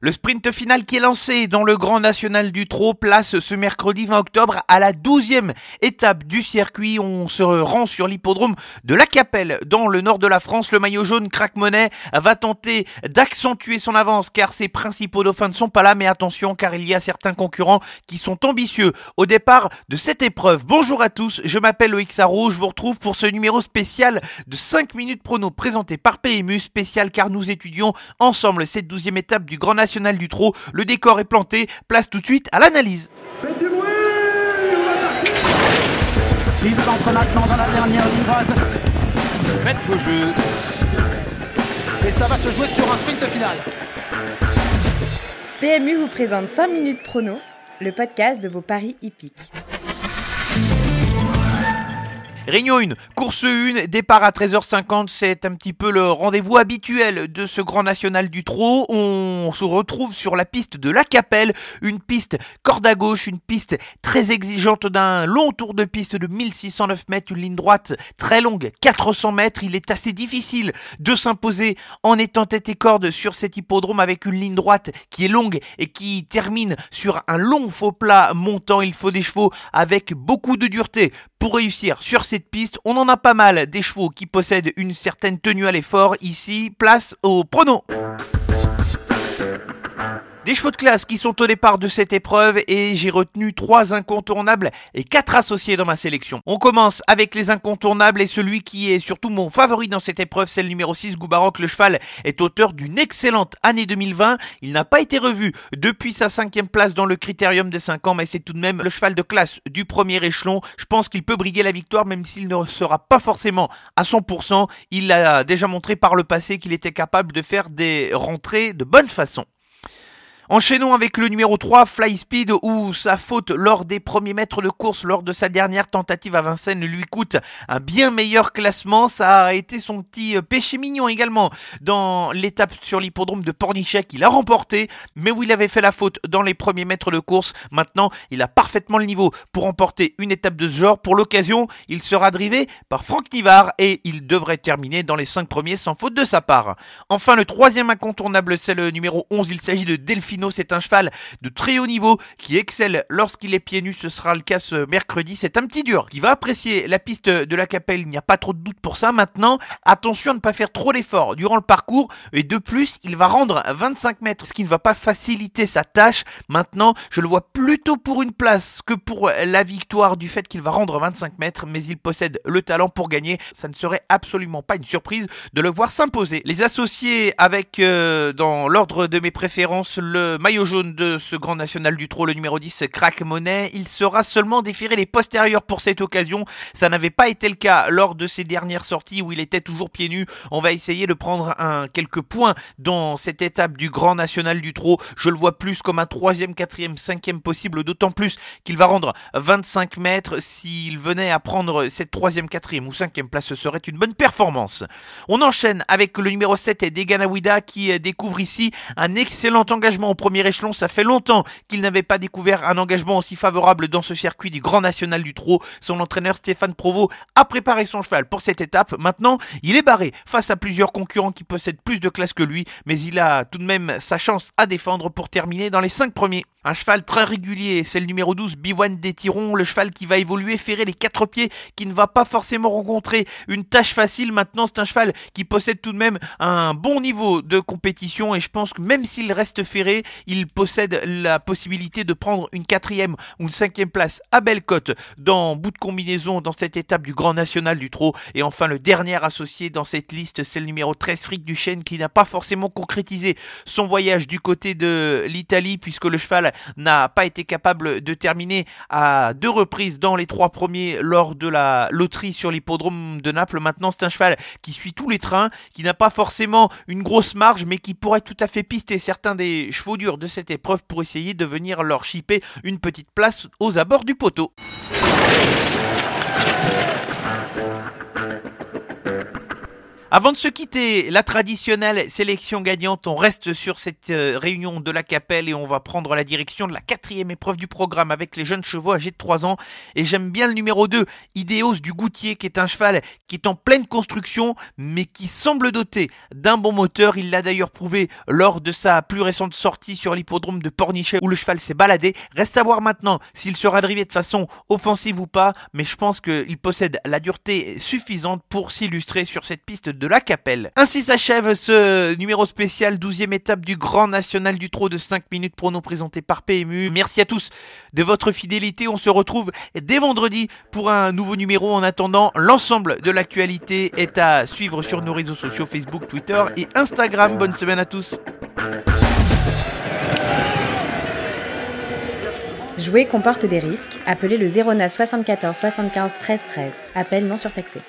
Le sprint final qui est lancé dans le Grand National du Trot place ce mercredi 20 octobre à la 12e étape du circuit. On se rend sur l'hippodrome de La Capelle dans le nord de la France. Le maillot jaune crack monnaie va tenter d'accentuer son avance car ses principaux dauphins ne sont pas là. Mais attention car il y a certains concurrents qui sont ambitieux au départ de cette épreuve. Bonjour à tous, je m'appelle Loïc Sarro. Je vous retrouve pour ce numéro spécial de 5 minutes prono présenté par PMU. Spécial car nous étudions ensemble cette 12e étape du Grand National du Trot. Le décor est planté, place tout de suite à l'analyse. Faites du bruit Il s'entre maintenant dans la dernière ligne droite. Faites vos jeux. Et ça va se jouer sur un sprint final. PMU vous présente 5 minutes prono, le podcast de vos paris hippiques. Réunion 1, course 1, départ à 13h50, c'est un petit peu le rendez-vous habituel de ce Grand National du Trot. On se retrouve sur la piste de la Capelle, une piste corde à gauche, une piste très exigeante d'un long tour de piste de 1609 mètres, une ligne droite très longue, 400 mètres. Il est assez difficile de s'imposer en étant tête et corde sur cet hippodrome avec une ligne droite qui est longue et qui termine sur un long faux plat montant. Il faut des chevaux avec beaucoup de dureté pour réussir sur ces piste, on en a pas mal des chevaux qui possèdent une certaine tenue à l'effort. Ici, place au prono. Des chevaux de classe qui sont au départ de cette épreuve et j'ai retenu trois incontournables et quatre associés dans ma sélection. On commence avec les incontournables et celui qui est surtout mon favori dans cette épreuve, c'est le numéro 6 Goubaroc. Le cheval est auteur d'une excellente année 2020. Il n'a pas été revu depuis sa cinquième place dans le critérium des 5 ans, mais c'est tout de même le cheval de classe du premier échelon. Je pense qu'il peut briguer la victoire même s'il ne sera pas forcément à 100%. Il a déjà montré par le passé qu'il était capable de faire des rentrées de bonne façon. Enchaînons avec le numéro 3, Fly Speed, où sa faute lors des premiers mètres de course, lors de sa dernière tentative à Vincennes, lui coûte un bien meilleur classement. Ça a été son petit péché mignon également dans l'étape sur l'hippodrome de Pornichet qu'il a remporté, mais où il avait fait la faute dans les premiers mètres de course. Maintenant, il a parfaitement le niveau pour remporter une étape de ce genre. Pour l'occasion, il sera drivé par Franck Nivard et il devrait terminer dans les 5 premiers sans faute de sa part. Enfin, le troisième incontournable, c'est le numéro 11. Il s'agit de Delphine c'est un cheval de très haut niveau qui excelle lorsqu'il est pieds nus. Ce sera le cas ce mercredi. C'est un petit dur qui va apprécier la piste de la Capelle. Il n'y a pas trop de doute pour ça. Maintenant, attention à ne pas faire trop d'efforts durant le parcours. Et de plus, il va rendre 25 mètres, ce qui ne va pas faciliter sa tâche. Maintenant, je le vois plutôt pour une place que pour la victoire du fait qu'il va rendre 25 mètres. Mais il possède le talent pour gagner. Ça ne serait absolument pas une surprise de le voir s'imposer. Les associés avec, euh, dans l'ordre de mes préférences, le maillot jaune de ce grand national du trot, le numéro 10, Crack Monnaie. Il sera seulement déféré les postérieurs pour cette occasion. Ça n'avait pas été le cas lors de ses dernières sorties où il était toujours pieds nus. On va essayer de prendre un, quelques points dans cette étape du grand national du trot. Je le vois plus comme un troisième, quatrième, cinquième possible, d'autant plus qu'il va rendre 25 mètres. S'il venait à prendre cette troisième, quatrième ou cinquième place, ce serait une bonne performance. On enchaîne avec le numéro 7, Deganawida, qui découvre ici un excellent engagement premier échelon. Ça fait longtemps qu'il n'avait pas découvert un engagement aussi favorable dans ce circuit du Grand National du Trot. Son entraîneur Stéphane Provo a préparé son cheval pour cette étape. Maintenant, il est barré face à plusieurs concurrents qui possèdent plus de classe que lui, mais il a tout de même sa chance à défendre pour terminer dans les 5 premiers. Un cheval très régulier, c'est le numéro 12, Biwan Détiron, le cheval qui va évoluer, ferrer les quatre pieds, qui ne va pas forcément rencontrer une tâche facile. Maintenant, c'est un cheval qui possède tout de même un bon niveau de compétition et je pense que même s'il reste ferré, il possède la possibilité de prendre une quatrième ou une cinquième place à Bellecote dans bout de combinaison dans cette étape du Grand National du Trot. Et enfin, le dernier associé dans cette liste, c'est le numéro 13, Frick Duchesne, qui n'a pas forcément concrétisé son voyage du côté de l'Italie puisque le cheval n'a pas été capable de terminer à deux reprises dans les trois premiers lors de la loterie sur l'hippodrome de Naples. Maintenant, c'est un cheval qui suit tous les trains, qui n'a pas forcément une grosse marge, mais qui pourrait tout à fait pister certains des chevaux de cette épreuve pour essayer de venir leur chipper une petite place aux abords du poteau. Avant de se quitter, la traditionnelle sélection gagnante, on reste sur cette euh, réunion de la Capelle et on va prendre la direction de la quatrième épreuve du programme avec les jeunes chevaux âgés de 3 ans. Et j'aime bien le numéro 2, Idéos du Goutier, qui est un cheval qui est en pleine construction, mais qui semble doté d'un bon moteur. Il l'a d'ailleurs prouvé lors de sa plus récente sortie sur l'hippodrome de Pornichet où le cheval s'est baladé. Reste à voir maintenant s'il sera drivé de façon offensive ou pas, mais je pense qu'il possède la dureté suffisante pour s'illustrer sur cette piste de la Capelle. Ainsi s'achève ce numéro spécial 12e étape du Grand National du Trot de 5 minutes prono présenté par PMU. Merci à tous de votre fidélité. On se retrouve dès vendredi pour un nouveau numéro. En attendant, l'ensemble de l'actualité est à suivre sur nos réseaux sociaux Facebook, Twitter et Instagram. Bonne semaine à tous. Jouer comporte des risques. Appelez le 09 74 75 13 13. Appel non surtaxé.